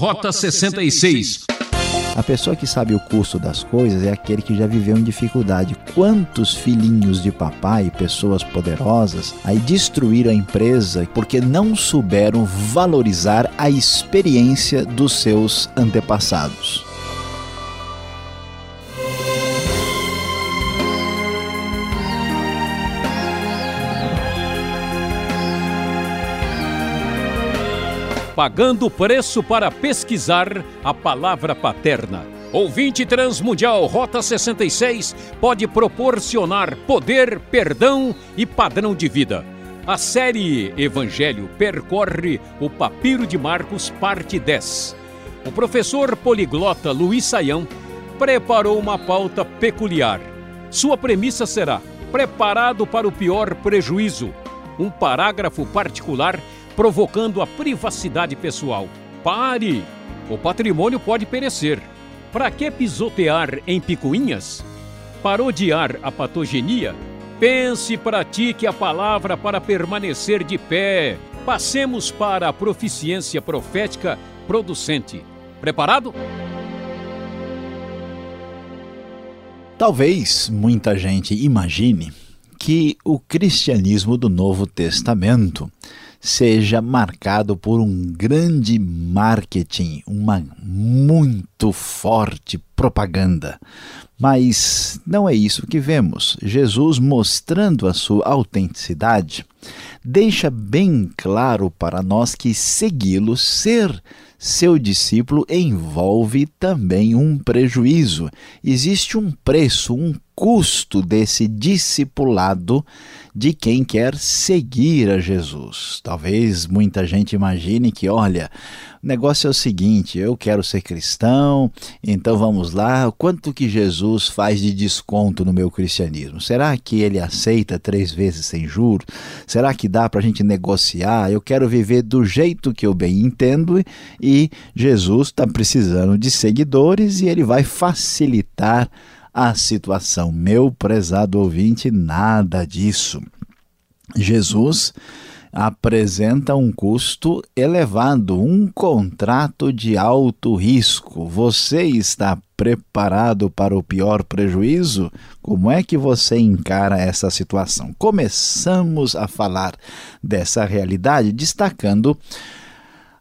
Rota 66. A pessoa que sabe o custo das coisas é aquele que já viveu em dificuldade. Quantos filhinhos de papai, pessoas poderosas, aí destruíram a empresa porque não souberam valorizar a experiência dos seus antepassados. Pagando preço para pesquisar a palavra paterna. Ouvinte Transmundial Rota 66 pode proporcionar poder, perdão e padrão de vida. A série Evangelho percorre o Papiro de Marcos, parte 10. O professor poliglota Luiz Saião preparou uma pauta peculiar. Sua premissa será: preparado para o pior prejuízo. Um parágrafo particular provocando a privacidade pessoal. Pare! O patrimônio pode perecer. Para que pisotear em picuinhas? Parodiar a patogenia? Pense e pratique a palavra para permanecer de pé. Passemos para a proficiência profética producente. Preparado? Talvez muita gente imagine que o cristianismo do Novo Testamento seja marcado por um grande marketing, uma muito forte propaganda. Mas não é isso que vemos. Jesus, mostrando a sua autenticidade, deixa bem claro para nós que segui-lo, ser seu discípulo, envolve também um prejuízo. Existe um preço, um custo desse discipulado de quem quer seguir a Jesus. Talvez muita gente imagine que, olha, o negócio é o seguinte: eu quero ser cristão, então vamos lá. Quanto que Jesus faz de desconto no meu cristianismo? Será que ele aceita três vezes sem juros? Será que dá para a gente negociar? Eu quero viver do jeito que eu bem entendo e Jesus está precisando de seguidores e ele vai facilitar a situação. Meu prezado ouvinte, nada disso. Jesus apresenta um custo elevado, um contrato de alto risco. Você está preparado para o pior prejuízo? Como é que você encara essa situação? Começamos a falar dessa realidade destacando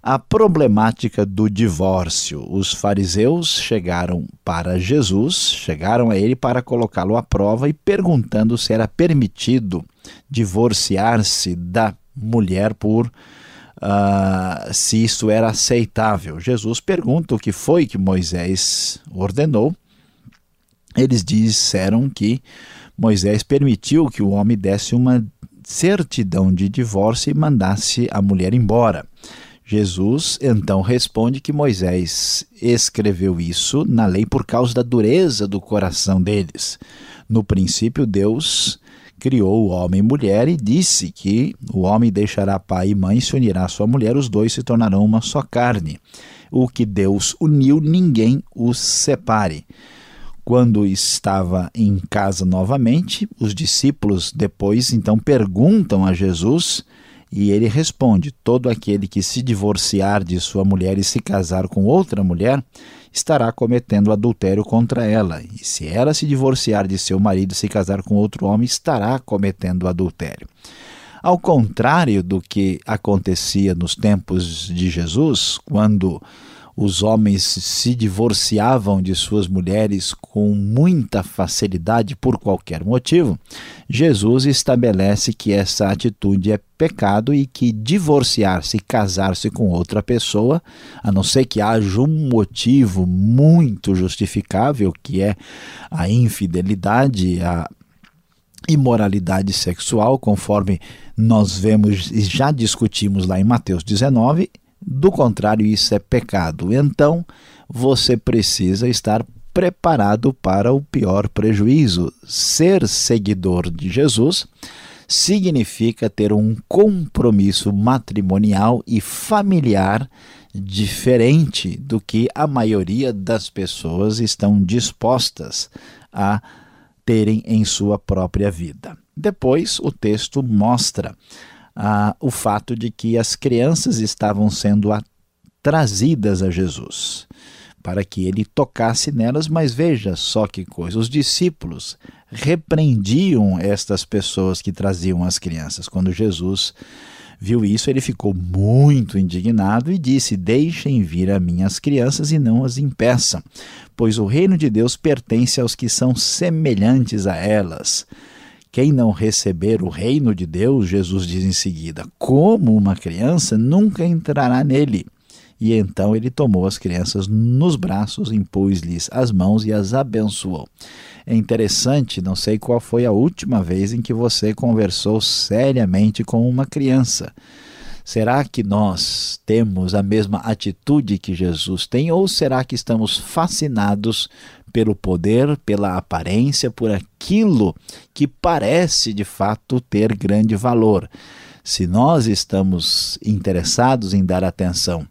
a problemática do divórcio. Os fariseus chegaram para Jesus, chegaram a ele para colocá-lo à prova e perguntando se era permitido divorciar-se da mulher por uh, se isso era aceitável. Jesus pergunta o que foi que Moisés ordenou. Eles disseram que Moisés permitiu que o homem desse uma certidão de divórcio e mandasse a mulher embora. Jesus então responde que Moisés escreveu isso na lei por causa da dureza do coração deles. No princípio, Deus criou o homem e mulher e disse que o homem deixará pai e mãe, se unirá à sua mulher, os dois se tornarão uma só carne. O que Deus uniu, ninguém os separe. Quando estava em casa novamente, os discípulos depois então perguntam a Jesus e ele responde: Todo aquele que se divorciar de sua mulher e se casar com outra mulher estará cometendo adultério contra ela. E se ela se divorciar de seu marido e se casar com outro homem, estará cometendo adultério. Ao contrário do que acontecia nos tempos de Jesus, quando os homens se divorciavam de suas mulheres com muita facilidade por qualquer motivo, Jesus estabelece que essa atitude é pecado e que divorciar-se casar-se com outra pessoa, a não ser que haja um motivo muito justificável, que é a infidelidade, a imoralidade sexual, conforme nós vemos e já discutimos lá em Mateus 19, do contrário, isso é pecado. Então, você precisa estar preparado para o pior prejuízo. Ser seguidor de Jesus significa ter um compromisso matrimonial e familiar diferente do que a maioria das pessoas estão dispostas a terem em sua própria vida. Depois, o texto mostra ah, o fato de que as crianças estavam sendo trazidas a Jesus, para que ele tocasse nelas, mas veja só que coisa, os discípulos repreendiam estas pessoas que traziam as crianças. Quando Jesus viu isso, ele ficou muito indignado e disse: Deixem vir a minhas crianças e não as impeçam, pois o reino de Deus pertence aos que são semelhantes a elas. Quem não receber o reino de Deus, Jesus diz em seguida, como uma criança, nunca entrará nele. E então ele tomou as crianças nos braços, impôs-lhes as mãos e as abençoou. É interessante, não sei qual foi a última vez em que você conversou seriamente com uma criança. Será que nós temos a mesma atitude que Jesus tem ou será que estamos fascinados pelo poder, pela aparência, por aquilo que parece de fato ter grande valor? Se nós estamos interessados em dar atenção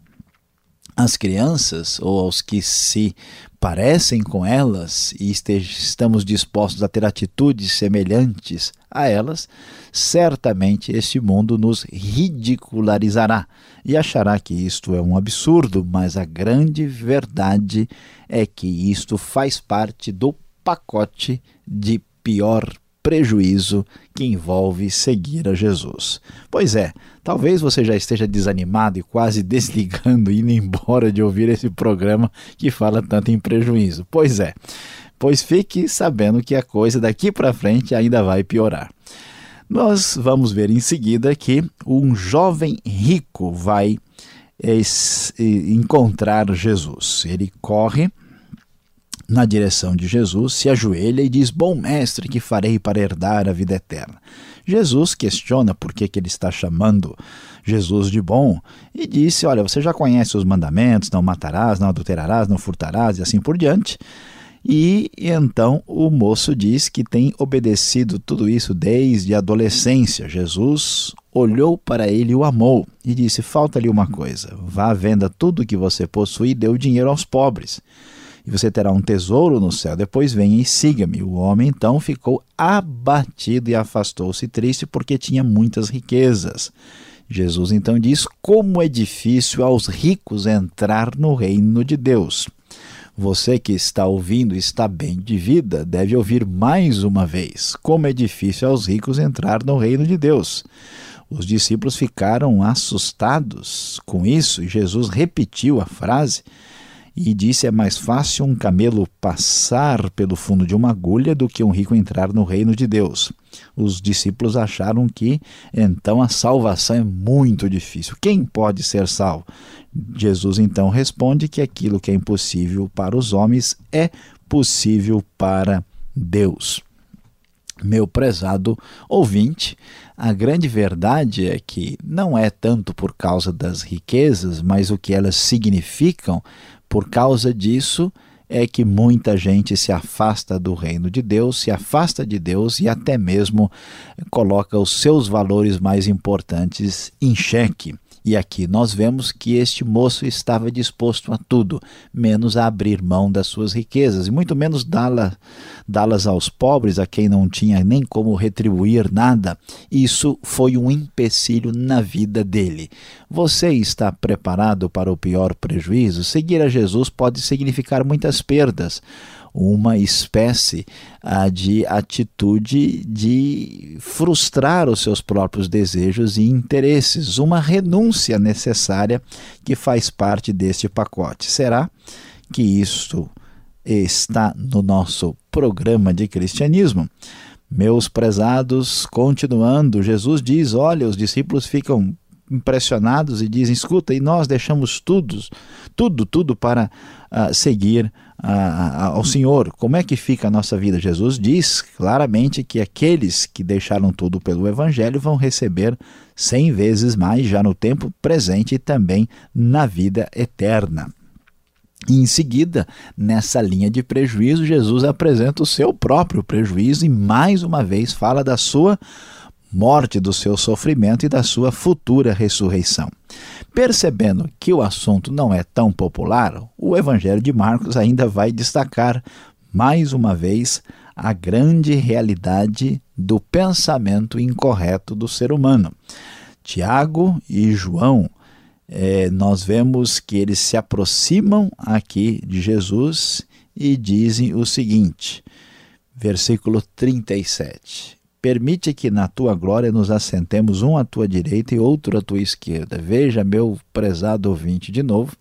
às crianças ou aos que se parecem com elas e estamos dispostos a ter atitudes semelhantes a elas, certamente este mundo nos ridicularizará e achará que isto é um absurdo, mas a grande verdade é que isto faz parte do pacote de pior prejuízo que envolve seguir a Jesus. Pois é, talvez você já esteja desanimado e quase desligando, indo embora de ouvir esse programa que fala tanto em prejuízo. Pois é, pois fique sabendo que a coisa daqui para frente ainda vai piorar. Nós vamos ver em seguida que um jovem rico vai é, encontrar Jesus. Ele corre na direção de Jesus, se ajoelha e diz: Bom mestre, que farei para herdar a vida eterna? Jesus questiona por que, que ele está chamando Jesus de bom e disse: Olha, você já conhece os mandamentos: não matarás, não adulterarás, não furtarás e assim por diante. E então o moço diz que tem obedecido tudo isso desde a adolescência. Jesus olhou para ele e o amou e disse: Falta-lhe uma coisa. Vá venda tudo que você possui e dê o dinheiro aos pobres e você terá um tesouro no céu. Depois venha e siga-me. O homem então ficou abatido e afastou-se triste porque tinha muitas riquezas. Jesus então diz: Como é difícil aos ricos entrar no reino de Deus. Você que está ouvindo está bem de vida, deve ouvir mais uma vez. Como é difícil aos ricos entrar no reino de Deus. Os discípulos ficaram assustados com isso e Jesus repetiu a frase e disse: É mais fácil um camelo passar pelo fundo de uma agulha do que um rico entrar no reino de Deus. Os discípulos acharam que então a salvação é muito difícil. Quem pode ser salvo? Jesus então responde que aquilo que é impossível para os homens é possível para Deus. Meu prezado ouvinte, a grande verdade é que não é tanto por causa das riquezas, mas o que elas significam por causa disso é que muita gente se afasta do reino de Deus, se afasta de Deus e até mesmo coloca os seus valores mais importantes em xeque. E aqui nós vemos que este moço estava disposto a tudo, menos a abrir mão das suas riquezas, e muito menos dá-las aos pobres, a quem não tinha nem como retribuir nada. Isso foi um empecilho na vida dele. Você está preparado para o pior prejuízo? Seguir a Jesus pode significar muitas perdas uma espécie ah, de atitude de frustrar os seus próprios desejos e interesses, uma renúncia necessária que faz parte deste pacote. Será que isto está no nosso programa de cristianismo? Meus prezados, continuando, Jesus diz: olha, os discípulos ficam impressionados e dizem: escuta, e nós deixamos tudo, tudo, tudo para uh, seguir ao Senhor. Como é que fica a nossa vida? Jesus diz claramente que aqueles que deixaram tudo pelo Evangelho vão receber cem vezes mais já no tempo presente e também na vida eterna. E em seguida, nessa linha de prejuízo, Jesus apresenta o seu próprio prejuízo e mais uma vez fala da sua morte, do seu sofrimento e da sua futura ressurreição. Percebendo que o assunto não é tão popular, o Evangelho de Marcos ainda vai destacar mais uma vez a grande realidade do pensamento incorreto do ser humano. Tiago e João é, nós vemos que eles se aproximam aqui de Jesus e dizem o seguinte, versículo 37. Permite que na tua glória nos assentemos um à tua direita e outro à tua esquerda. Veja, meu prezado ouvinte, de novo,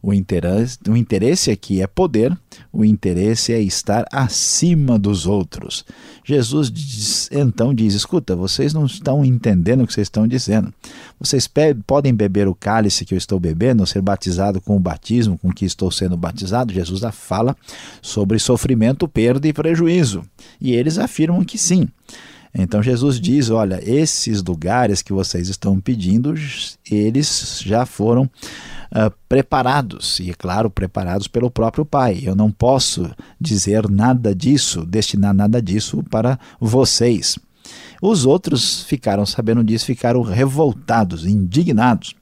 o interesse, o interesse aqui é poder, o interesse é estar acima dos outros. Jesus diz, então diz: escuta, vocês não estão entendendo o que vocês estão dizendo. Vocês podem beber o cálice que eu estou bebendo, ser batizado com o batismo com que estou sendo batizado. Jesus fala sobre sofrimento, perda e prejuízo. E eles afirmam que sim. Então Jesus diz: olha, esses lugares que vocês estão pedindo, eles já foram uh, preparados, e é claro, preparados pelo próprio Pai. Eu não posso dizer nada disso, destinar nada disso para vocês. Os outros ficaram sabendo disso, ficaram revoltados, indignados.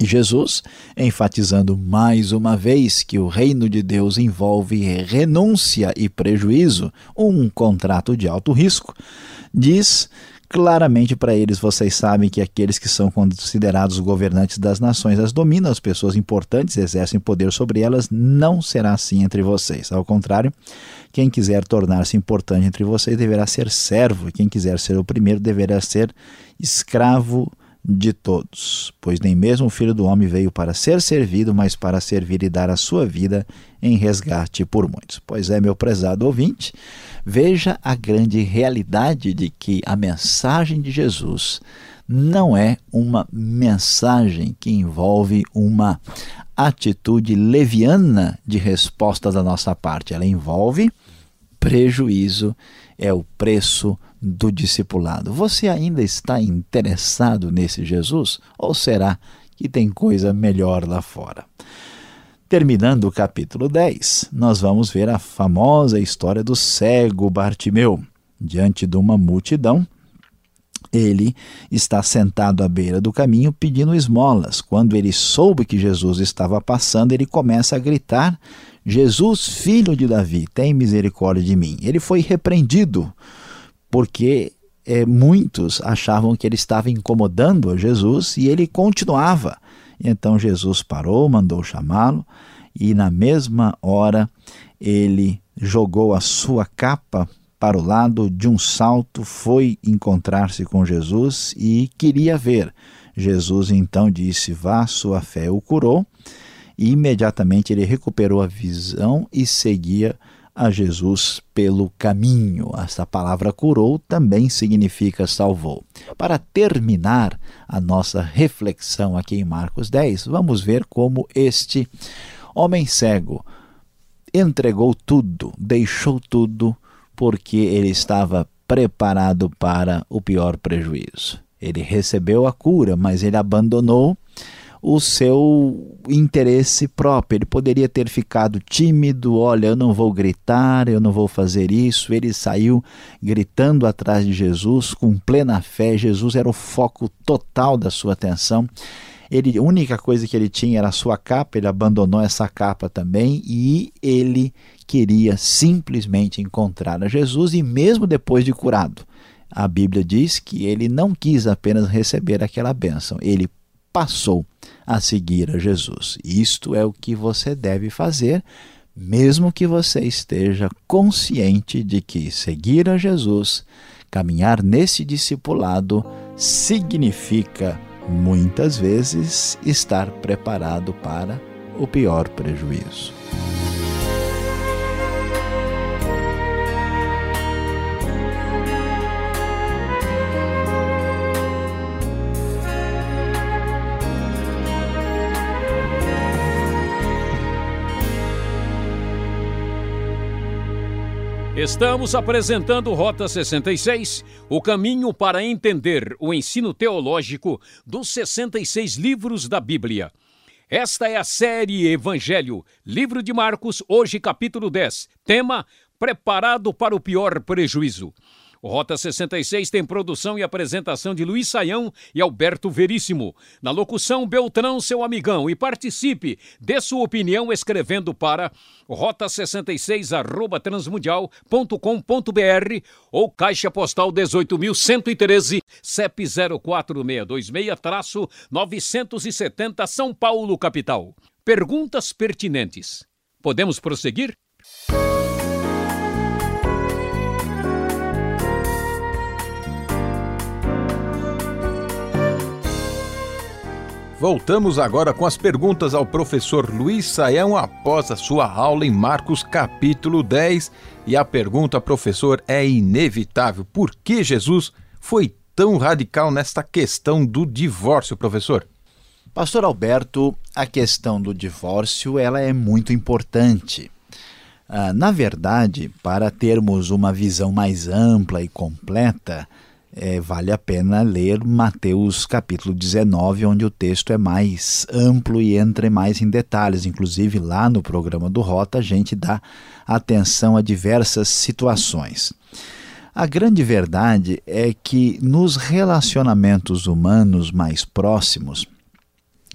Jesus, enfatizando mais uma vez que o reino de Deus envolve renúncia e prejuízo, um contrato de alto risco, diz claramente para eles: vocês sabem que aqueles que são considerados governantes das nações as dominam, as pessoas importantes exercem poder sobre elas, não será assim entre vocês. Ao contrário, quem quiser tornar-se importante entre vocês deverá ser servo, e quem quiser ser o primeiro deverá ser escravo de todos, pois nem mesmo o Filho do Homem veio para ser servido, mas para servir e dar a sua vida em resgate por muitos. Pois é, meu prezado ouvinte, veja a grande realidade de que a mensagem de Jesus não é uma mensagem que envolve uma atitude leviana de resposta da nossa parte, ela envolve prejuízo, é o preço do discipulado. Você ainda está interessado nesse Jesus? Ou será que tem coisa melhor lá fora? Terminando o capítulo 10, nós vamos ver a famosa história do cego Bartimeu. Diante de uma multidão, ele está sentado à beira do caminho pedindo esmolas. Quando ele soube que Jesus estava passando, ele começa a gritar: Jesus, filho de Davi, tem misericórdia de mim. Ele foi repreendido porque é, muitos achavam que ele estava incomodando a Jesus e ele continuava. Então Jesus parou, mandou chamá-lo e na mesma hora ele jogou a sua capa para o lado de um salto, foi encontrar-se com Jesus e queria ver. Jesus então disse: Vá, sua fé o curou. E imediatamente ele recuperou a visão e seguia a Jesus pelo caminho. Essa palavra curou também significa salvou. Para terminar a nossa reflexão aqui em Marcos 10, vamos ver como este homem cego entregou tudo, deixou tudo, porque ele estava preparado para o pior prejuízo. Ele recebeu a cura, mas ele abandonou o seu interesse próprio. Ele poderia ter ficado tímido, olha, eu não vou gritar, eu não vou fazer isso. Ele saiu gritando atrás de Jesus com plena fé. Jesus era o foco total da sua atenção. Ele, a única coisa que ele tinha era a sua capa, ele abandonou essa capa também e ele queria simplesmente encontrar a Jesus e mesmo depois de curado, a Bíblia diz que ele não quis apenas receber aquela bênção, ele passou a seguir a Jesus. Isto é o que você deve fazer, mesmo que você esteja consciente de que seguir a Jesus, caminhar nesse discipulado, significa muitas vezes estar preparado para o pior prejuízo. Estamos apresentando Rota 66, o caminho para entender o ensino teológico dos 66 livros da Bíblia. Esta é a série Evangelho, livro de Marcos, hoje capítulo 10. Tema: Preparado para o pior prejuízo. O Rota 66 tem produção e apresentação de Luiz Saião e Alberto Veríssimo. Na locução, Beltrão, seu amigão. E participe, dê sua opinião escrevendo para rota66 arroba transmundial.com.br ou Caixa Postal 18.113, CEP 04626-970 São Paulo, capital. Perguntas pertinentes. Podemos prosseguir? Voltamos agora com as perguntas ao professor Luiz Saião após a sua aula em Marcos capítulo 10. E a pergunta, professor, é inevitável. Por que Jesus foi tão radical nesta questão do divórcio, professor? Pastor Alberto, a questão do divórcio ela é muito importante. Ah, na verdade, para termos uma visão mais ampla e completa, é, vale a pena ler Mateus capítulo 19, onde o texto é mais amplo e entra mais em detalhes. Inclusive, lá no programa do Rota, a gente dá atenção a diversas situações. A grande verdade é que nos relacionamentos humanos mais próximos,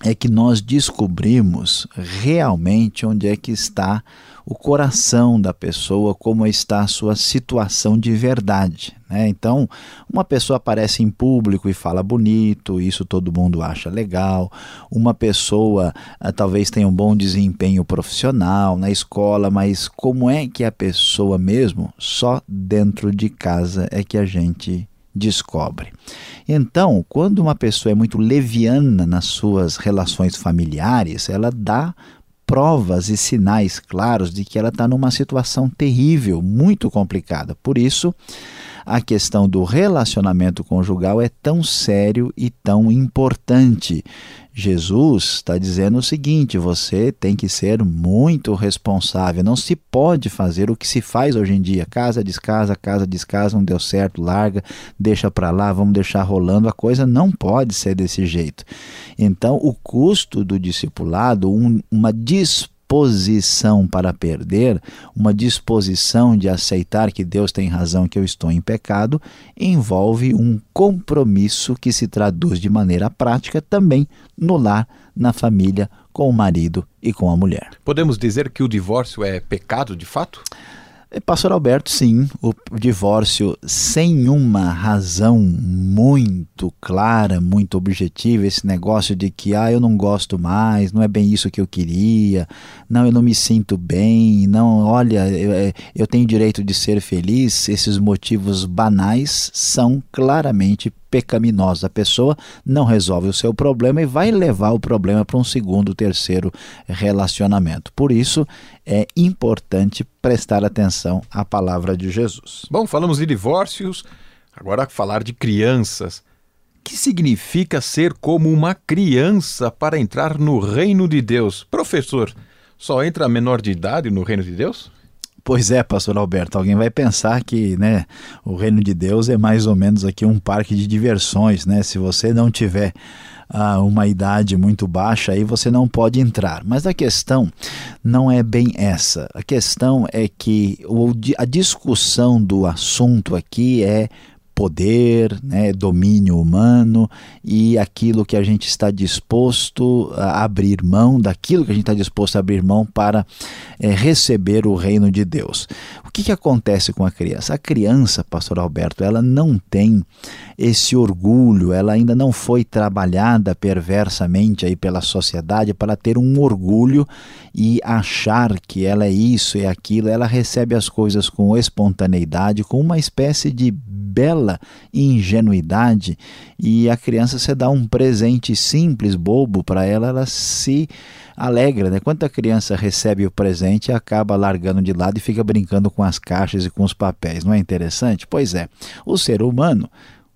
é que nós descobrimos realmente onde é que está o coração da pessoa, como está a sua situação de verdade. Né? Então, uma pessoa aparece em público e fala bonito, isso todo mundo acha legal. Uma pessoa ah, talvez tenha um bom desempenho profissional na escola, mas como é que a pessoa mesmo, só dentro de casa é que a gente descobre. Então, quando uma pessoa é muito leviana nas suas relações familiares, ela dá provas e sinais claros de que ela está numa situação terrível, muito complicada. Por isso, a questão do relacionamento conjugal é tão sério e tão importante. Jesus está dizendo o seguinte: você tem que ser muito responsável. Não se pode fazer o que se faz hoje em dia: casa, descasa, casa, descasa, não deu certo, larga, deixa para lá, vamos deixar rolando. A coisa não pode ser desse jeito. Então, o custo do discipulado, um, uma disposição disposição para perder, uma disposição de aceitar que Deus tem razão, que eu estou em pecado, envolve um compromisso que se traduz de maneira prática também no lar, na família, com o marido e com a mulher. Podemos dizer que o divórcio é pecado de fato? É, Pastor Alberto, sim, o divórcio sem uma razão muito clara, muito objetiva, esse negócio de que ah, eu não gosto mais, não é bem isso que eu queria, não, eu não me sinto bem, não, olha, eu, é, eu tenho direito de ser feliz, esses motivos banais são claramente pecaminosa. A pessoa não resolve o seu problema e vai levar o problema para um segundo, terceiro relacionamento. Por isso, é importante prestar atenção à palavra de Jesus. Bom, falamos de divórcios, agora falar de crianças. O que significa ser como uma criança para entrar no reino de Deus? Professor, só entra menor de idade no reino de Deus? Pois é, pastor Alberto, alguém vai pensar que né, o reino de Deus é mais ou menos aqui um parque de diversões, né? Se você não tiver ah, uma idade muito baixa, aí você não pode entrar. Mas a questão não é bem essa. A questão é que o, a discussão do assunto aqui é poder, né, domínio humano e aquilo que a gente está disposto a abrir mão, daquilo que a gente está disposto a abrir mão para é, receber o reino de Deus. O que, que acontece com a criança? A criança, pastor Alberto, ela não tem esse orgulho, ela ainda não foi trabalhada perversamente aí pela sociedade para ter um orgulho e achar que ela é isso e aquilo. Ela recebe as coisas com espontaneidade, com uma espécie de bela ingenuidade e a criança se dá um presente simples, bobo para ela, ela se alegra, né? Quando a criança recebe o presente, acaba largando de lado e fica brincando com as caixas e com os papéis. Não é interessante? Pois é. O ser humano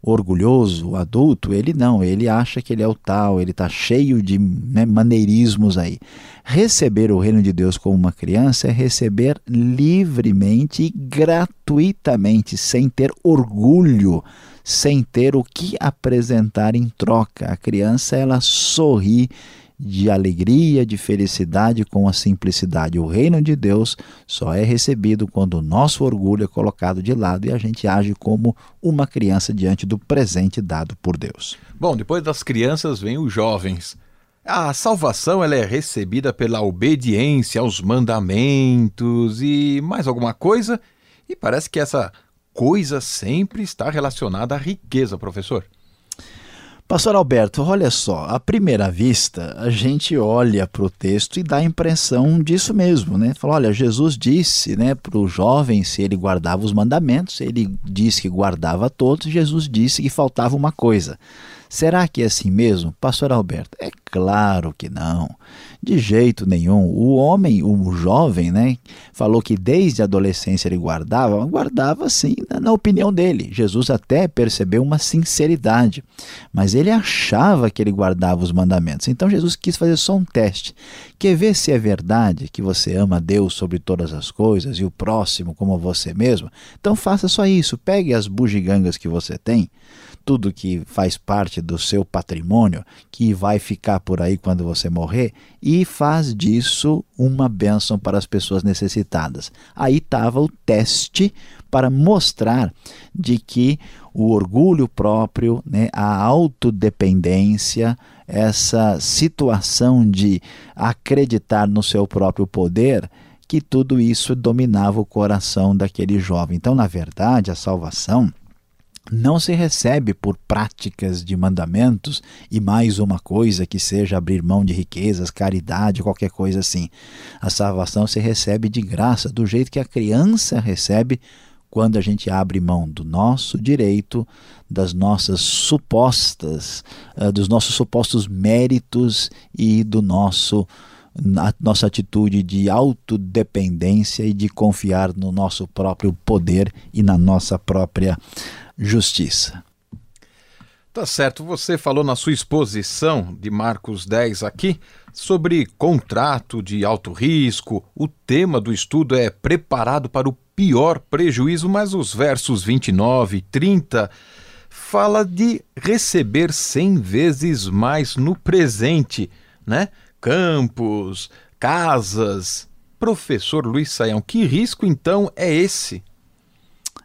orgulhoso, adulto, ele não, ele acha que ele é o tal, ele está cheio de né, maneirismos aí. Receber o reino de Deus como uma criança é receber livremente e gratuitamente, sem ter orgulho, sem ter o que apresentar em troca. A criança, ela sorri de alegria, de felicidade com a simplicidade. O reino de Deus só é recebido quando o nosso orgulho é colocado de lado e a gente age como uma criança diante do presente dado por Deus. Bom, depois das crianças vem os jovens. A salvação ela é recebida pela obediência aos mandamentos e mais alguma coisa, e parece que essa coisa sempre está relacionada à riqueza, professor. Pastor Alberto, olha só, à primeira vista, a gente olha para o texto e dá a impressão disso mesmo, né? Fala, olha, Jesus disse né, para o jovem se ele guardava os mandamentos, ele disse que guardava todos, Jesus disse que faltava uma coisa. Será que é assim mesmo, Pastor Alberto? É claro que não. De jeito nenhum. O homem, o jovem, né, falou que desde a adolescência ele guardava, guardava sim, na, opinião dele. Jesus até percebeu uma sinceridade, mas ele achava que ele guardava os mandamentos. Então Jesus quis fazer só um teste. Quer ver se é verdade que você ama Deus sobre todas as coisas e o próximo como você mesmo? Então faça só isso. Pegue as bugigangas que você tem, tudo que faz parte do seu patrimônio, que vai ficar por aí quando você morrer, e faz disso uma bênção para as pessoas necessitadas. Aí estava o teste para mostrar de que o orgulho próprio, né, a autodependência, essa situação de acreditar no seu próprio poder, que tudo isso dominava o coração daquele jovem. Então, na verdade, a salvação não se recebe por práticas de mandamentos e mais uma coisa que seja abrir mão de riquezas, caridade, qualquer coisa assim. A salvação se recebe de graça, do jeito que a criança recebe quando a gente abre mão do nosso direito, das nossas supostas, uh, dos nossos supostos méritos e do nosso nossa atitude de autodependência e de confiar no nosso próprio poder e na nossa própria justiça. Tá certo, você falou na sua exposição de Marcos 10 aqui sobre contrato de alto risco. O tema do estudo é preparado para o pior prejuízo, mas os versos 29 e 30 fala de receber 100 vezes mais no presente, né? Campos, casas. Professor Luiz Saião, que risco então é esse?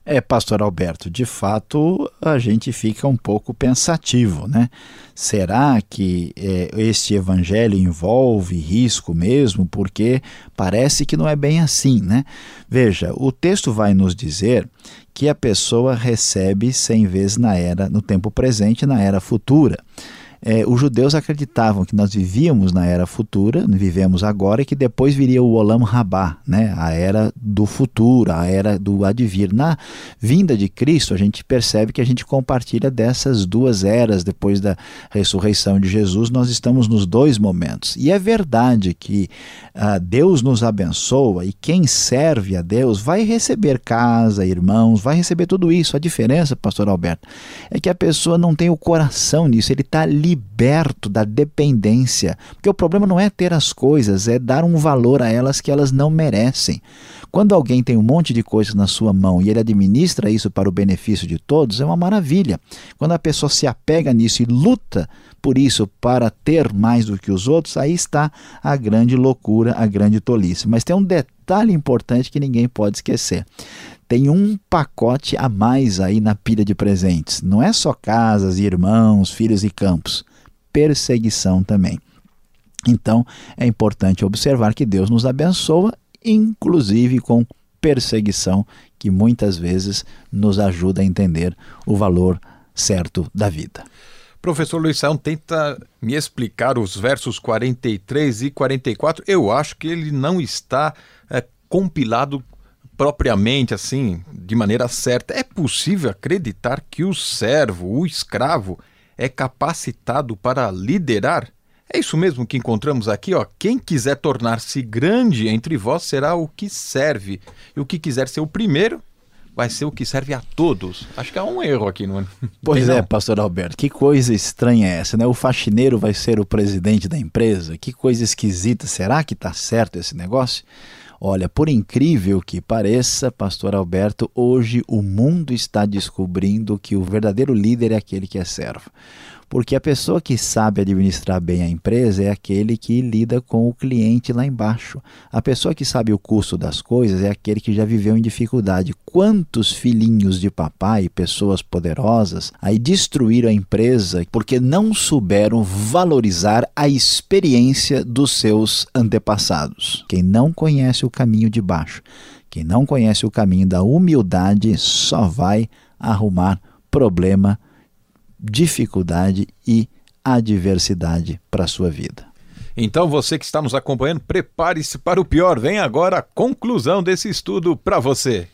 É, pastor Alberto, de fato a gente fica um pouco pensativo, né? Será que é, este evangelho envolve risco mesmo? Porque parece que não é bem assim, né? Veja, o texto vai nos dizer que a pessoa recebe cem vezes na era, no tempo presente, na era futura é, os judeus acreditavam que nós vivíamos na era futura, vivemos agora, e que depois viria o Olam Rabá, né, a era do futuro, a era do advir. Na vinda de Cristo, a gente percebe que a gente compartilha dessas duas eras. Depois da ressurreição de Jesus, nós estamos nos dois momentos. E é verdade que ah, Deus nos abençoa e quem serve a Deus vai receber casa, irmãos, vai receber tudo isso. A diferença, pastor Alberto, é que a pessoa não tem o coração nisso, ele está ali liberto da dependência. Porque o problema não é ter as coisas, é dar um valor a elas que elas não merecem. Quando alguém tem um monte de coisas na sua mão e ele administra isso para o benefício de todos, é uma maravilha. Quando a pessoa se apega nisso e luta por isso para ter mais do que os outros, aí está a grande loucura, a grande tolice. Mas tem um detalhe importante que ninguém pode esquecer tem um pacote a mais aí na pilha de presentes. Não é só casas, irmãos, filhos e campos. Perseguição também. Então, é importante observar que Deus nos abençoa, inclusive com perseguição, que muitas vezes nos ajuda a entender o valor certo da vida. Professor Luiz Saião tenta me explicar os versos 43 e 44. Eu acho que ele não está é, compilado propriamente assim, de maneira certa, é possível acreditar que o servo, o escravo, é capacitado para liderar? É isso mesmo que encontramos aqui, ó. Quem quiser tornar-se grande entre vós será o que serve, e o que quiser ser o primeiro vai ser o que serve a todos. Acho que há um erro aqui, não é? Pois é, pastor Alberto, que coisa estranha é essa, né? O faxineiro vai ser o presidente da empresa? Que coisa esquisita. Será que está certo esse negócio? Olha, por incrível que pareça, Pastor Alberto, hoje o mundo está descobrindo que o verdadeiro líder é aquele que é servo. Porque a pessoa que sabe administrar bem a empresa é aquele que lida com o cliente lá embaixo. A pessoa que sabe o custo das coisas é aquele que já viveu em dificuldade. Quantos filhinhos de papai, pessoas poderosas, aí destruíram a empresa porque não souberam valorizar a experiência dos seus antepassados. Quem não conhece o caminho de baixo, quem não conhece o caminho da humildade, só vai arrumar problema dificuldade e adversidade para a sua vida. Então você que está nos acompanhando, prepare-se para o pior. Vem agora a conclusão desse estudo para você.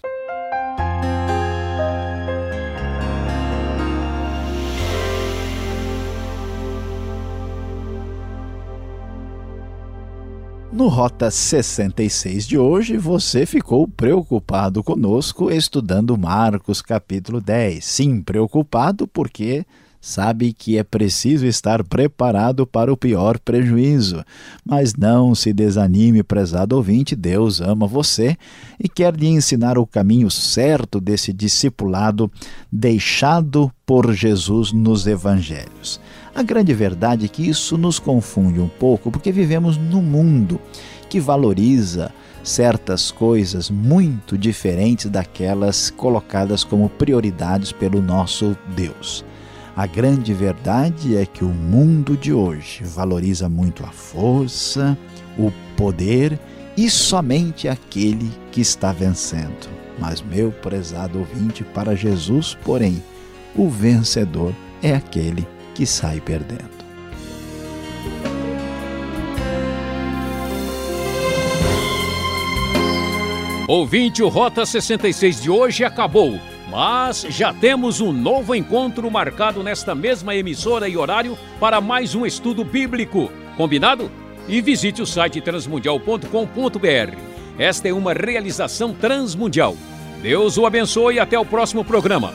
No Rota 66 de hoje, você ficou preocupado conosco estudando Marcos capítulo 10. Sim, preocupado porque sabe que é preciso estar preparado para o pior prejuízo. Mas não se desanime, prezado ouvinte, Deus ama você e quer lhe ensinar o caminho certo desse discipulado deixado por Jesus nos evangelhos. A grande verdade é que isso nos confunde um pouco porque vivemos num mundo que valoriza certas coisas muito diferentes daquelas colocadas como prioridades pelo nosso Deus. A grande verdade é que o mundo de hoje valoriza muito a força, o poder e somente aquele que está vencendo. Mas, meu prezado ouvinte, para Jesus, porém, o vencedor é aquele que sai perdendo. Ouvinte, o Rota 66 de hoje acabou, mas já temos um novo encontro marcado nesta mesma emissora e horário para mais um estudo bíblico. Combinado? E visite o site transmundial.com.br. Esta é uma realização transmundial. Deus o abençoe e até o próximo programa.